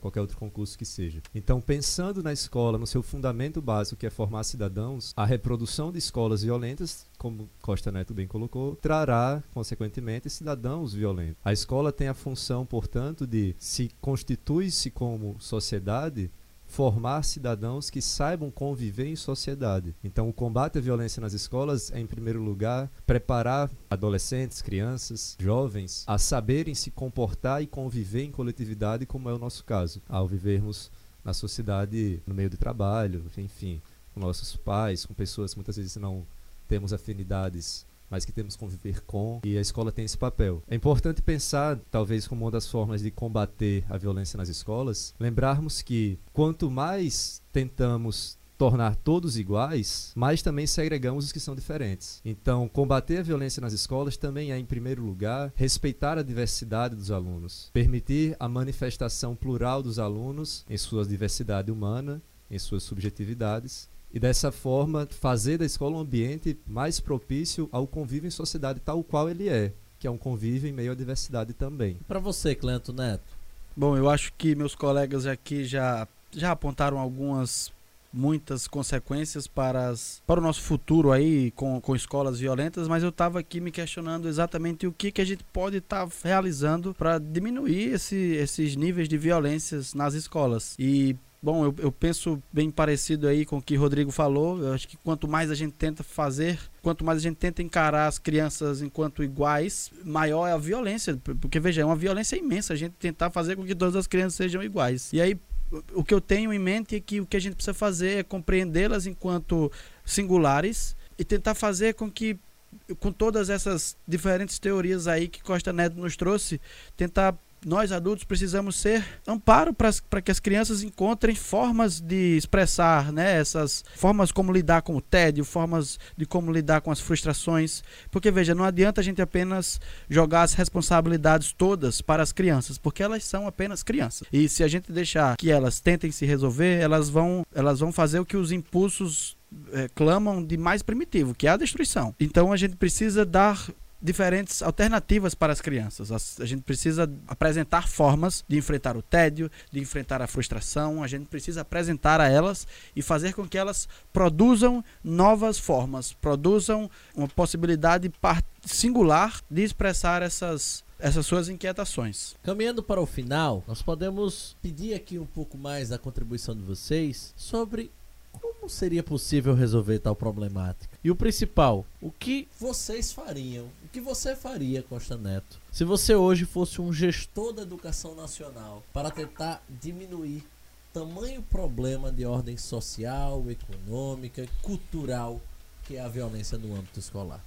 qualquer outro concurso que seja. Então, pensando na escola, no seu fundamento básico, que é formar cidadãos, a reprodução de escolas violentas, como Costa Neto bem colocou, trará, consequentemente, cidadãos violentos. A escola tem a função, portanto, de se constitui-se como sociedade formar cidadãos que saibam conviver em sociedade. Então, o combate à violência nas escolas é, em primeiro lugar, preparar adolescentes, crianças, jovens a saberem se comportar e conviver em coletividade, como é o nosso caso, ao vivermos na sociedade, no meio do trabalho, enfim, com nossos pais, com pessoas que muitas vezes não temos afinidades mas que temos que conviver com, e a escola tem esse papel. É importante pensar, talvez como uma das formas de combater a violência nas escolas, lembrarmos que quanto mais tentamos tornar todos iguais, mas também segregamos os que são diferentes. Então, combater a violência nas escolas também é, em primeiro lugar, respeitar a diversidade dos alunos, permitir a manifestação plural dos alunos em sua diversidade humana, em suas subjetividades, e dessa forma fazer da escola um ambiente mais propício ao convívio em sociedade tal qual ele é, que é um convívio em meio à diversidade também. Para você, Clento Neto. Bom, eu acho que meus colegas aqui já já apontaram algumas muitas consequências para, as, para o nosso futuro aí com, com escolas violentas, mas eu estava aqui me questionando exatamente o que, que a gente pode estar tá realizando para diminuir esse, esses níveis de violências nas escolas. E Bom, eu, eu, penso bem parecido aí com o que o Rodrigo falou. Eu acho que quanto mais a gente tenta fazer, quanto mais a gente tenta encarar as crianças enquanto iguais, maior é a violência. Porque, veja, é uma violência imensa a gente tentar fazer com que todas as crianças sejam iguais. E aí, o que eu tenho em mente é que o que a gente precisa fazer é compreendê-las enquanto singulares e tentar fazer com que com todas essas diferentes teorias aí que Costa Neto nos trouxe, tentar nós adultos precisamos ser amparo para que as crianças encontrem formas de expressar, né, essas formas como lidar com o tédio, formas de como lidar com as frustrações, porque veja, não adianta a gente apenas jogar as responsabilidades todas para as crianças, porque elas são apenas crianças. E se a gente deixar que elas tentem se resolver, elas vão elas vão fazer o que os impulsos é, clamam de mais primitivo, que é a destruição. Então a gente precisa dar diferentes alternativas para as crianças. A, gente precisa apresentar formas de enfrentar o tédio, de enfrentar a frustração. A gente precisa apresentar a elas e fazer com que elas produzam novas formas, produzam uma possibilidade singular de expressar essas essas suas inquietações. Caminhando para o final, nós podemos pedir aqui um pouco mais da contribuição de vocês sobre como seria possível resolver tal problemática? E o principal, o que vocês fariam? O que você faria, Costa Neto, se você hoje fosse um gestor da educação nacional para tentar diminuir tamanho problema de ordem social, econômica, cultural que é a violência no âmbito escolar?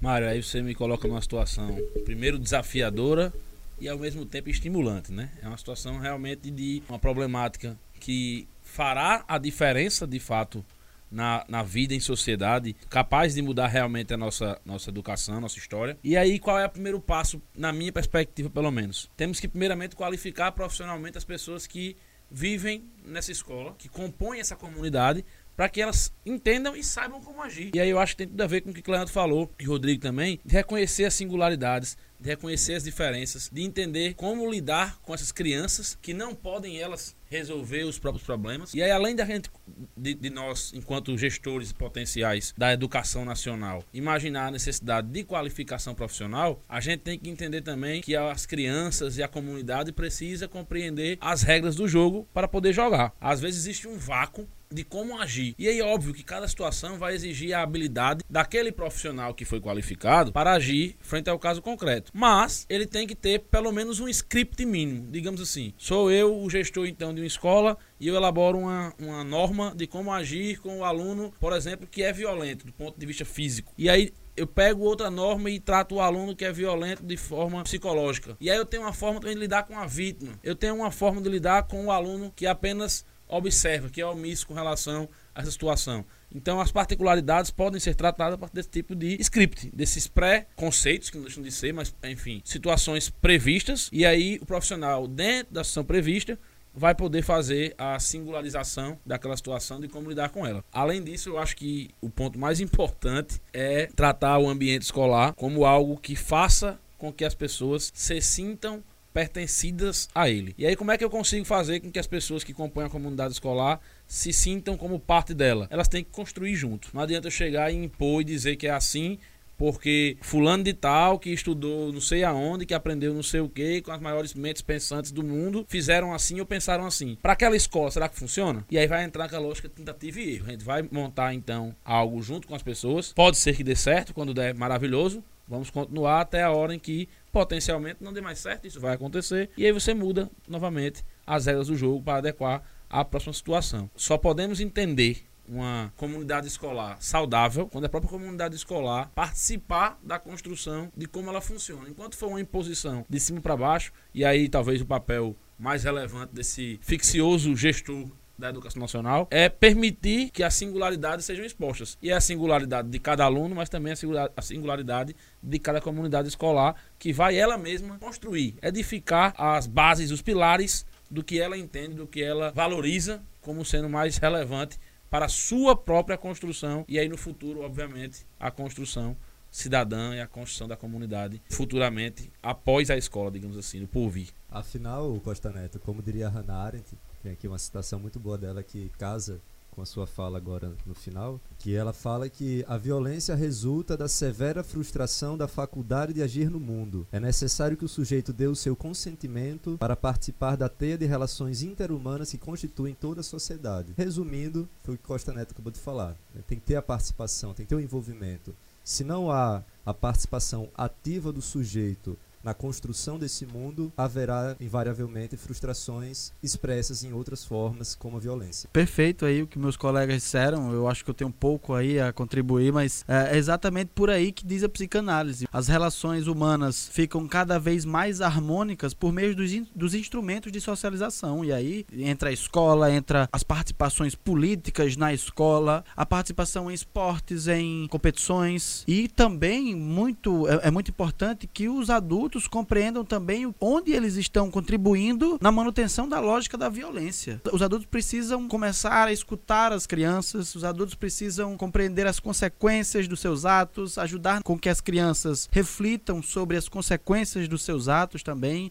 Mário, aí você me coloca numa situação, primeiro desafiadora e ao mesmo tempo estimulante, né? É uma situação realmente de uma problemática que fará a diferença de fato na, na vida em sociedade, capaz de mudar realmente a nossa, nossa educação, nossa história. E aí, qual é o primeiro passo, na minha perspectiva, pelo menos? Temos que, primeiramente, qualificar profissionalmente as pessoas que vivem nessa escola, que compõem essa comunidade, para que elas entendam e saibam como agir. E aí eu acho que tem tudo a ver com o que o Cleandro falou, e o Rodrigo também, de reconhecer as singularidades, de reconhecer as diferenças, de entender como lidar com essas crianças que não podem elas resolver os próprios problemas. E aí, além da gente, de, de, nós, enquanto gestores potenciais da educação nacional, imaginar a necessidade de qualificação profissional, a gente tem que entender também que as crianças e a comunidade precisa compreender as regras do jogo para poder jogar. Às vezes existe um vácuo de como agir. E aí, óbvio que cada situação vai exigir a habilidade daquele profissional que foi qualificado para agir frente ao caso concreto. Mas ele tem que ter pelo menos um script mínimo, digamos assim. Sou eu o gestor então de uma escola e eu elaboro uma, uma norma de como agir com o aluno, por exemplo, que é violento do ponto de vista físico. E aí eu pego outra norma e trato o aluno que é violento de forma psicológica. E aí eu tenho uma forma também de lidar com a vítima. Eu tenho uma forma de lidar com o aluno que apenas observa, que é omisso com relação a essa situação. Então, as particularidades podem ser tratadas a partir desse tipo de script, desses pré-conceitos, que não deixam de ser, mas, enfim, situações previstas. E aí, o profissional, dentro da situação prevista, vai poder fazer a singularização daquela situação de como lidar com ela. Além disso, eu acho que o ponto mais importante é tratar o ambiente escolar como algo que faça com que as pessoas se sintam pertencidas a ele. E aí, como é que eu consigo fazer com que as pessoas que compõem a comunidade escolar se sintam como parte dela? Elas têm que construir junto. Não adianta eu chegar e impor e dizer que é assim porque fulano de tal que estudou não sei aonde, que aprendeu não sei o que, com as maiores mentes pensantes do mundo, fizeram assim ou pensaram assim. Para aquela escola, será que funciona? E aí vai entrar aquela lógica tentativa e erro. A gente vai montar então algo junto com as pessoas. Pode ser que dê certo, quando der, maravilhoso. Vamos continuar até a hora em que potencialmente não dê mais certo, isso vai acontecer, e aí você muda novamente as regras do jogo para adequar à próxima situação. Só podemos entender uma comunidade escolar saudável, quando a própria comunidade escolar participar da construção de como ela funciona. Enquanto for uma imposição de cima para baixo, e aí talvez o papel mais relevante desse ficcioso gestor da educação nacional é permitir que as singularidades sejam expostas. E é a singularidade de cada aluno, mas também a singularidade de cada comunidade escolar, que vai ela mesma construir, edificar as bases, os pilares do que ela entende, do que ela valoriza como sendo mais relevante para a sua própria construção e aí no futuro, obviamente, a construção cidadã e a construção da comunidade futuramente após a escola, digamos assim, no por vir. Afinal, Costa Neto, como diria Hannah Arendt, tem aqui uma citação muito boa dela que casa com a sua fala agora no final, que ela fala que a violência resulta da severa frustração da faculdade de agir no mundo. É necessário que o sujeito dê o seu consentimento para participar da teia de relações interhumanas que constituem toda a sociedade. Resumindo, foi o que Costa Neto acabou de falar. Né? Tem que ter a participação, tem que ter o envolvimento. Se não há a participação ativa do sujeito na construção desse mundo, haverá invariavelmente frustrações expressas em outras formas, como a violência. Perfeito aí o que meus colegas disseram. Eu acho que eu tenho um pouco aí a contribuir, mas é exatamente por aí que diz a psicanálise. As relações humanas ficam cada vez mais harmônicas por meio dos, in dos instrumentos de socialização. E aí entra a escola, entra as participações políticas na escola, a participação em esportes, em competições e também muito é, é muito importante que os adultos adultos compreendam também onde eles estão contribuindo na manutenção da lógica da violência. Os adultos precisam começar a escutar as crianças, os adultos precisam compreender as consequências dos seus atos, ajudar com que as crianças reflitam sobre as consequências dos seus atos também,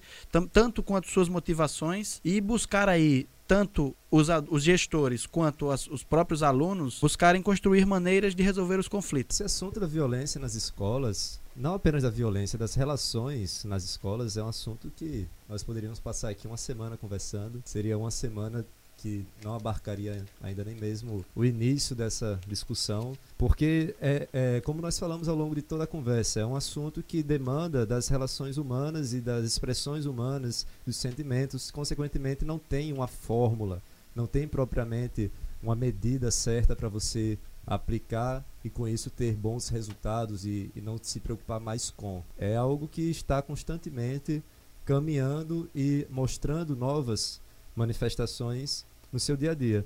tanto quanto suas motivações, e buscar aí tanto os, os gestores quanto as, os próprios alunos buscarem construir maneiras de resolver os conflitos. Esse assunto da violência nas escolas, não apenas da violência, das relações nas escolas, é um assunto que nós poderíamos passar aqui uma semana conversando. Seria uma semana que não abarcaria ainda nem mesmo o início dessa discussão, porque é, é, como nós falamos ao longo de toda a conversa, é um assunto que demanda das relações humanas e das expressões humanas, dos sentimentos, consequentemente não tem uma fórmula, não tem propriamente uma medida certa para você aplicar e com isso ter bons resultados e, e não se preocupar mais com. É algo que está constantemente caminhando e mostrando novas manifestações no seu dia a dia.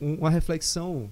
Um, uma reflexão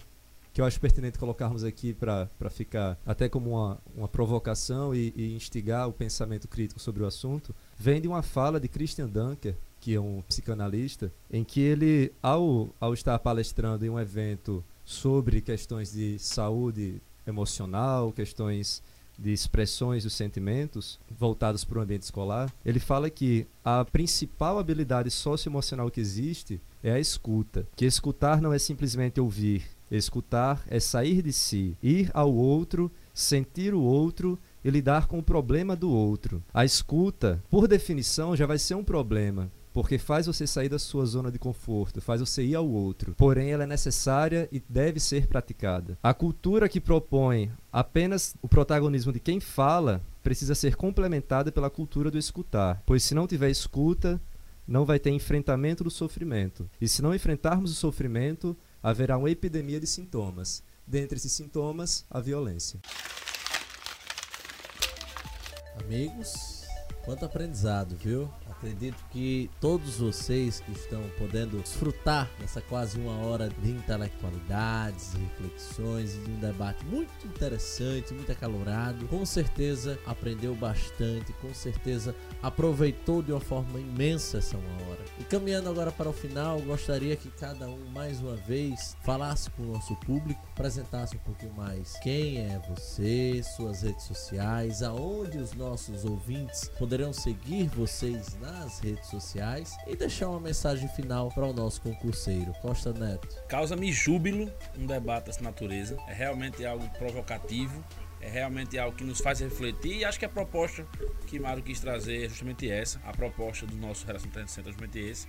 que eu acho pertinente colocarmos aqui para ficar até como uma, uma provocação e, e, instigar o pensamento crítico sobre o assunto, vem de uma fala de Christian Dunker, que é um psicanalista, em que ele, ao, ao estar palestrando em um evento sobre questões de saúde emocional, questões de expressões dos sentimentos voltados para o ambiente escolar, ele fala que a principal habilidade socioemocional que existe é a escuta. Que escutar não é simplesmente ouvir, escutar é sair de si, ir ao outro, sentir o outro e lidar com o problema do outro. A escuta, por definição, já vai ser um problema, porque faz você sair da sua zona de conforto, faz você ir ao outro. Porém, ela é necessária e deve ser praticada. A cultura que propõe apenas o protagonismo de quem fala precisa ser complementada pela cultura do escutar, pois se não tiver escuta, não vai ter enfrentamento do sofrimento. E se não enfrentarmos o sofrimento, haverá uma epidemia de sintomas. Dentre esses sintomas, a violência. Amigos, quanto aprendizado, viu? Acredito que todos vocês que estão podendo desfrutar dessa quase uma hora de intelectualidades, reflexões e de um debate muito interessante, muito acalorado, com certeza aprendeu bastante, com certeza aproveitou de uma forma imensa essa uma hora. E caminhando agora para o final, gostaria que cada um mais uma vez falasse com o nosso público, apresentasse um pouquinho mais quem é você, suas redes sociais, aonde os nossos ouvintes poderão seguir vocês na nas redes sociais e deixar uma mensagem final para o nosso concurseiro, Costa Neto. Causa-me júbilo um debate dessa natureza. É realmente algo provocativo, é realmente algo que nos faz refletir e acho que a proposta que Mário quis trazer é justamente essa. A proposta do nosso Relação 360 é justamente esse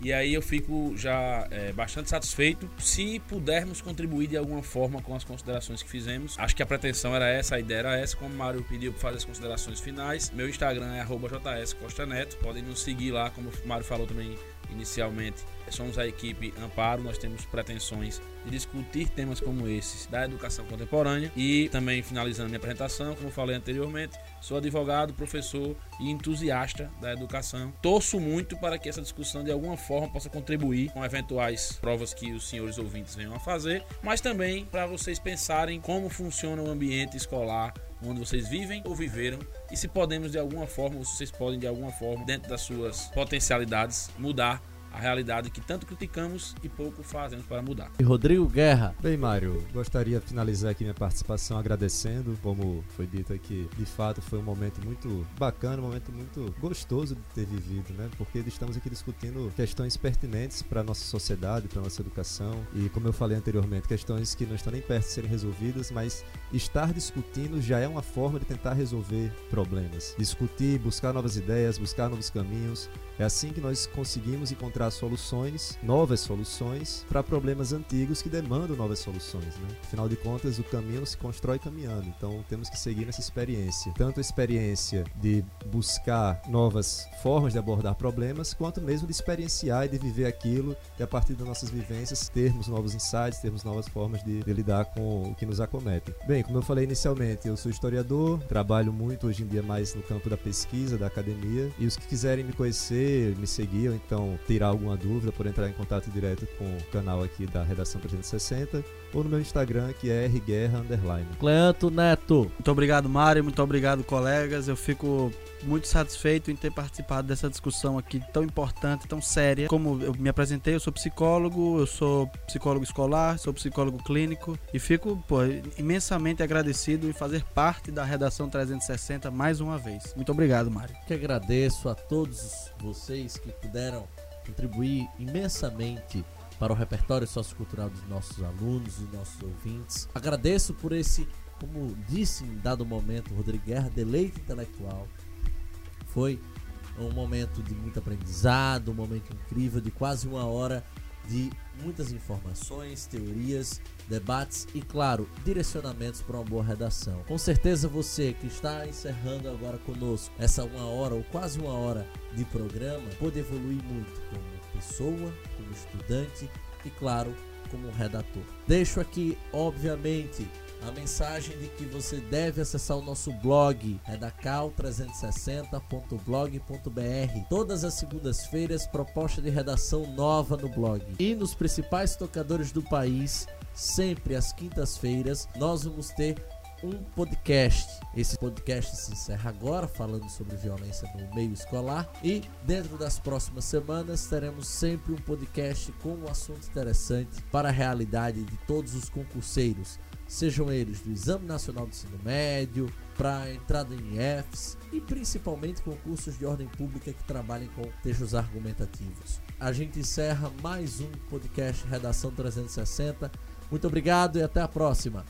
e aí eu fico já é, bastante satisfeito se pudermos contribuir de alguma forma com as considerações que fizemos. Acho que a pretensão era essa, a ideia era essa, como o Mário pediu para fazer as considerações finais. Meu Instagram é @jscostaneto. Podem nos seguir lá, como o Mário falou também inicialmente. Somos a equipe Amparo, nós temos pretensões de discutir temas como esses da educação contemporânea e também finalizando minha apresentação, como falei anteriormente, sou advogado, professor e entusiasta da educação. Torço muito para que essa discussão de alguma forma possa contribuir com eventuais provas que os senhores ouvintes venham a fazer, mas também para vocês pensarem como funciona o ambiente escolar onde vocês vivem ou viveram e se podemos de alguma forma, ou se vocês podem de alguma forma, dentro das suas potencialidades, mudar a realidade que tanto criticamos e pouco fazemos para mudar. E Rodrigo Guerra. Bem, Mário, gostaria de finalizar aqui minha participação agradecendo, como foi dito aqui, de fato foi um momento muito bacana, um momento muito gostoso de ter vivido, né? Porque estamos aqui discutindo questões pertinentes para a nossa sociedade, para a nossa educação e, como eu falei anteriormente, questões que não estão nem perto de serem resolvidas, mas estar discutindo já é uma forma de tentar resolver problemas. Discutir, buscar novas ideias, buscar novos caminhos, é assim que nós conseguimos encontrar soluções, novas soluções, para problemas antigos que demandam novas soluções. Né? Afinal de contas, o caminho se constrói caminhando, então temos que seguir nessa experiência. Tanto a experiência de buscar novas formas de abordar problemas, quanto mesmo de experienciar e de viver aquilo e a partir das nossas vivências termos novos insights, termos novas formas de, de lidar com o que nos acomete. Bem, como eu falei inicialmente, eu sou historiador, trabalho muito hoje em dia mais no campo da pesquisa, da academia, e os que quiserem me conhecer me seguir ou então tirar alguma dúvida, por entrar em contato direto com o canal aqui da Redação 360 ou no meu Instagram que é rguerra underline. Cleanto Neto. Muito obrigado, Mário. Muito obrigado, colegas. Eu fico muito satisfeito em ter participado dessa discussão aqui tão importante, tão séria. Como eu me apresentei, eu sou psicólogo, eu sou psicólogo escolar, sou psicólogo clínico e fico pô, imensamente agradecido em fazer parte da redação 360 mais uma vez. Muito obrigado, Mário. Que agradeço a todos vocês que puderam contribuir imensamente para o repertório sociocultural dos nossos alunos, dos nossos ouvintes. Agradeço por esse, como disse em dado momento Rodrigo Guerra, deleite intelectual. Foi um momento de muito aprendizado, um momento incrível de quase uma hora de muitas informações, teorias, debates e, claro, direcionamentos para uma boa redação. Com certeza você que está encerrando agora conosco essa uma hora ou quase uma hora de programa pode evoluir muito como pessoa, como estudante e, claro, como redator. Deixo aqui, obviamente, a mensagem de que você deve acessar o nosso blog, redacal360.blog.br. Todas as segundas-feiras, proposta de redação nova no blog. E nos principais tocadores do país, sempre às quintas-feiras, nós vamos ter um podcast. Esse podcast se encerra agora, falando sobre violência no meio escolar. E dentro das próximas semanas teremos sempre um podcast com um assunto interessante para a realidade de todos os concurseiros sejam eles do Exame Nacional do Ensino Médio, para entrada em IEFs e principalmente concursos de ordem pública que trabalhem com textos argumentativos. A gente encerra mais um podcast Redação 360. Muito obrigado e até a próxima.